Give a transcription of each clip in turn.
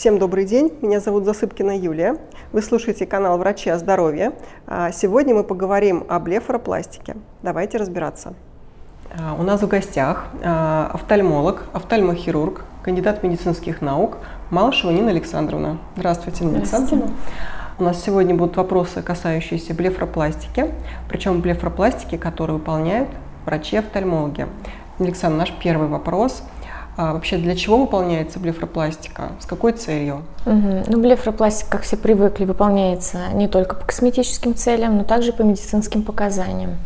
Всем добрый день, меня зовут Засыпкина Юлия. Вы слушаете канал «Врачи о здоровье». А сегодня мы поговорим о блефаропластике. Давайте разбираться. А, у нас в гостях а, офтальмолог, офтальмохирург, кандидат медицинских наук Малышева Нина Александровна. Здравствуйте, Нина Александровна. У нас сегодня будут вопросы, касающиеся блефаропластики, причем блефаропластики, которые выполняют врачи-офтальмологи. Александр, наш первый вопрос – а вообще для чего выполняется блефропластика? С какой целью? Угу. Ну, блефропластика, как все привыкли, выполняется не только по косметическим целям, но также по медицинским показаниям.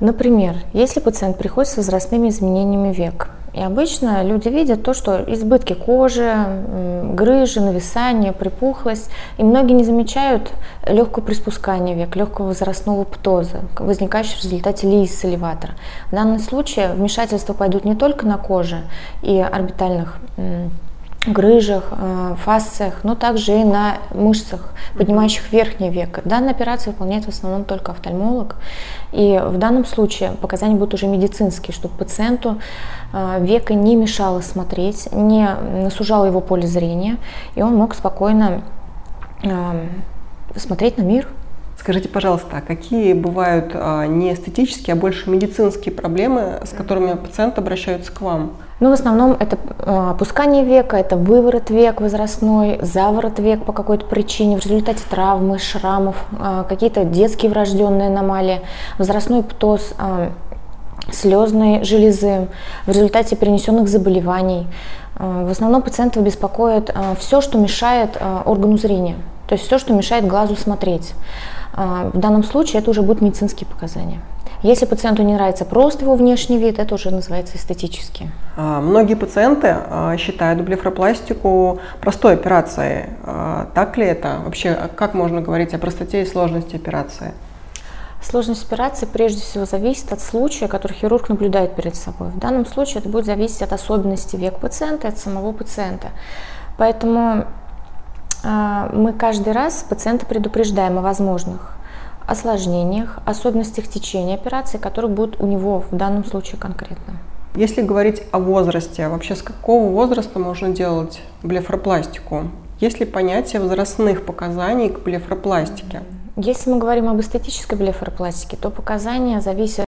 Например, если пациент приходит с возрастными изменениями век, и обычно люди видят то, что избытки кожи, грыжи, нависание, припухлость, и многие не замечают легкое приспускание век, легкого возрастного птоза, возникающего в результате лиис элеватора. В данном случае вмешательства пойдут не только на коже и орбитальных грыжах, э, фасциях, но также и на мышцах, поднимающих верхний век. Данная операция выполняет в основном только офтальмолог. И в данном случае показания будут уже медицинские, чтобы пациенту э, века не мешало смотреть, не сужало его поле зрения, и он мог спокойно э, смотреть на мир, Скажите, пожалуйста, а какие бывают а, не эстетические, а больше медицинские проблемы, с которыми пациенты обращаются к вам? Ну, в основном это а, опускание века, это выворот век возрастной, заворот век по какой-то причине в результате травмы, шрамов, какие-то детские врожденные аномалии, возрастной птоз, слезной железы в результате перенесенных заболеваний. В основном пациентов беспокоит все, что мешает органу зрения, то есть все, что мешает глазу смотреть. А, в данном случае это уже будут медицинские показания. Если пациенту не нравится просто его внешний вид, это уже называется эстетически. А, многие пациенты а, считают блефропластику простой операцией. Так ли это? Вообще, как можно говорить о простоте и сложности операции? Сложность операции прежде всего зависит от случая, который хирург наблюдает перед собой. В данном случае это будет зависеть от особенностей век пациента от самого пациента. Поэтому мы каждый раз пациента предупреждаем о возможных осложнениях, особенностях течения операции, которые будут у него в данном случае конкретно. Если говорить о возрасте, вообще с какого возраста можно делать блефропластику? Есть ли понятие возрастных показаний к блефропластике? Если мы говорим об эстетической блефропластике, то показания зависят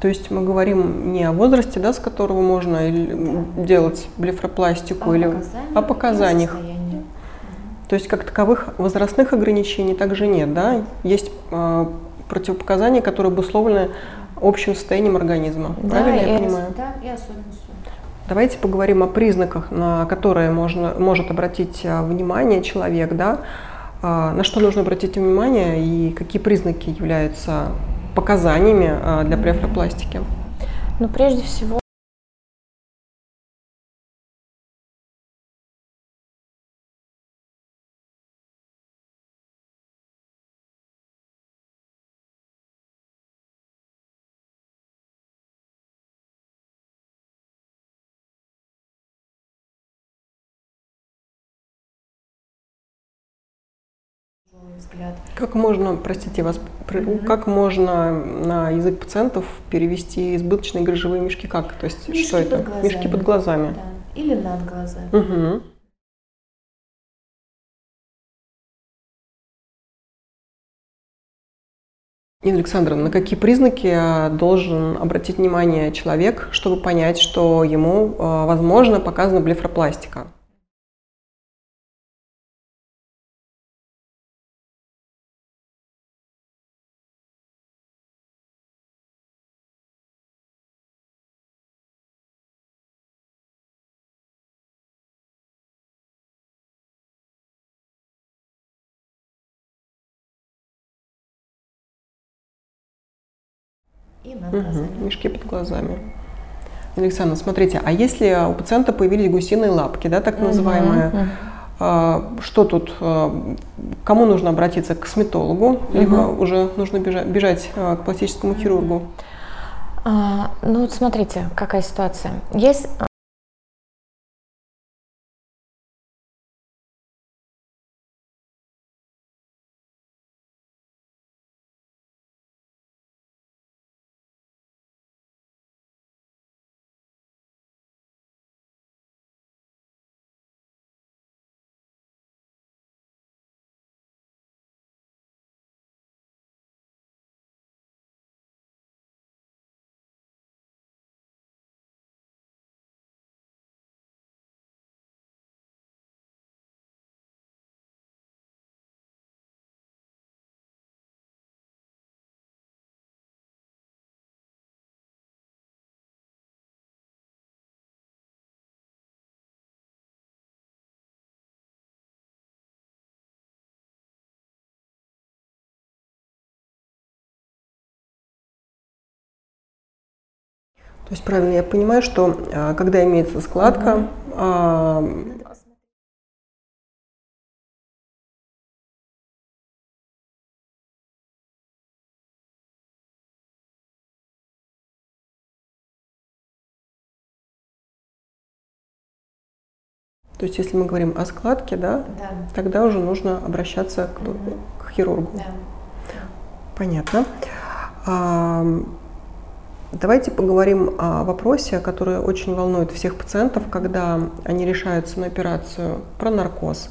То есть мы говорим не о возрасте, да, с которого можно делать блефропластику, а или о показаниях. То есть как таковых возрастных ограничений также нет, да? Есть э, противопоказания, которые обусловлены общим состоянием организма. Да, Правильно я понимаю? Да, и особенностью. Давайте поговорим о признаках, на которые можно, может обратить а, внимание человек, да? А, на что нужно обратить внимание и какие признаки являются показаниями а, для блефропластики? Ну, прежде всего, взгляд. Как можно, простите вас, mm-hmm. как можно на язык пациентов перевести избыточные грыжевые мешки? Как? То есть мешки что это? Глазами. Мешки под глазами. Да. Или над глазами. Угу. Нина Александровна, на какие признаки а, должен обратить внимание человек, чтобы понять, что ему, а, возможно, показана блефропластика? И над глазами. Угу, мешки под глазами. Александра, смотрите, а если у пациента появились гусиные лапки, да, так называемые, угу. А, что тут, а, кому нужно обратиться? К косметологу, угу. либо уже нужно бежать, бежать к пластическому хирургу? А, ну вот смотрите, какая ситуация. Есть То есть правильно я понимаю, что а, когда имеется складка, а, То есть, если мы говорим о складке, да, да. тогда уже нужно обращаться к, угу. к хирургу. Да. Понятно. А, Давайте поговорим о вопросе, который очень волнует всех пациентов, когда они решаются на операцию, про наркоз.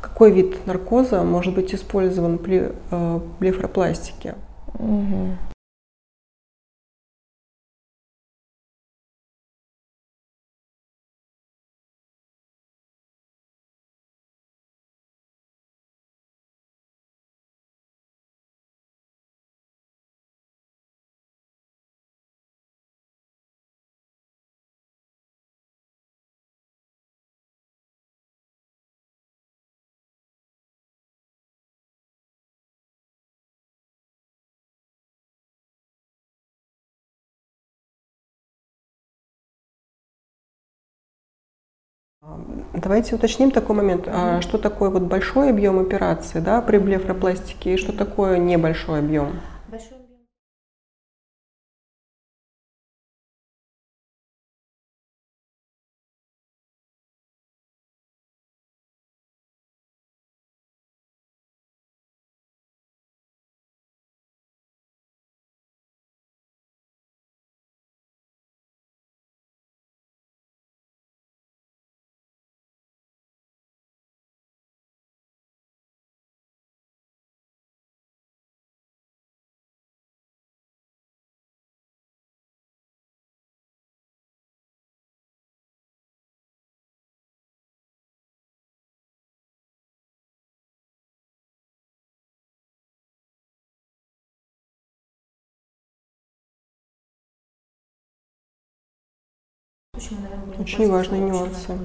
Какой вид наркоза может быть использован при э, блефропластике? Угу. Давайте уточним такой момент. А что такое вот большой объем операции да, при блефропластике и что такое небольшой объем? Большой Очень важные нюансы.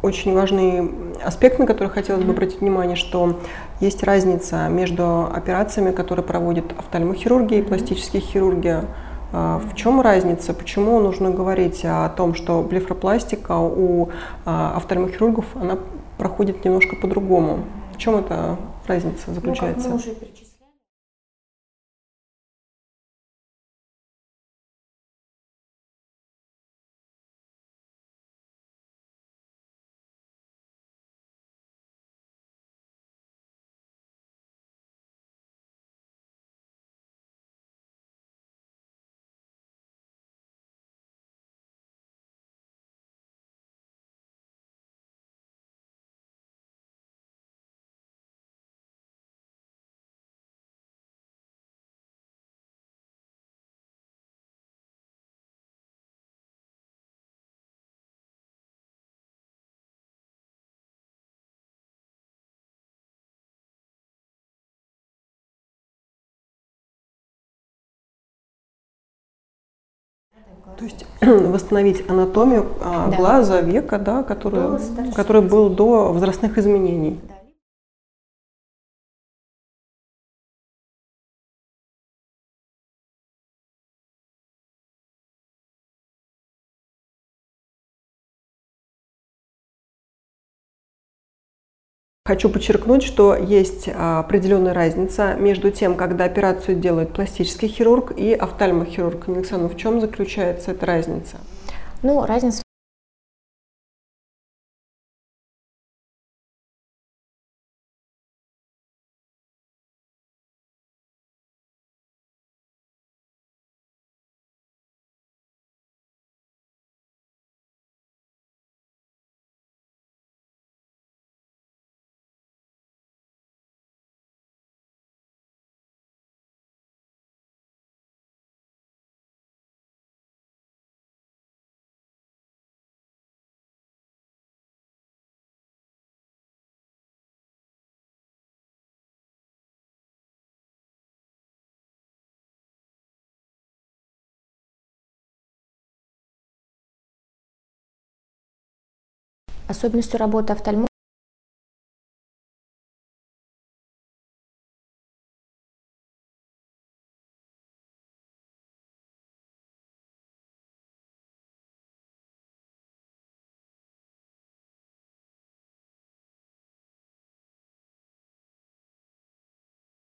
Очень важный аспект, на который хотелось бы обратить внимание, что есть разница между операциями, которые проводят офтальмохирургия и пластические хирурги. А, в чем разница? Почему нужно говорить о том, что блефропластика у а, офтальмохирургов она проходит немножко по-другому? В чем эта разница заключается? Ну, То есть восстановить анатомию а, да. глаза, века, да, который, который был до возрастных изменений. Да. Хочу подчеркнуть, что есть а, определенная разница между тем, когда операцию делает пластический хирург и офтальмохирург. Александр, в чем заключается эта разница? Ну, разница Особенностью работы офтальмолога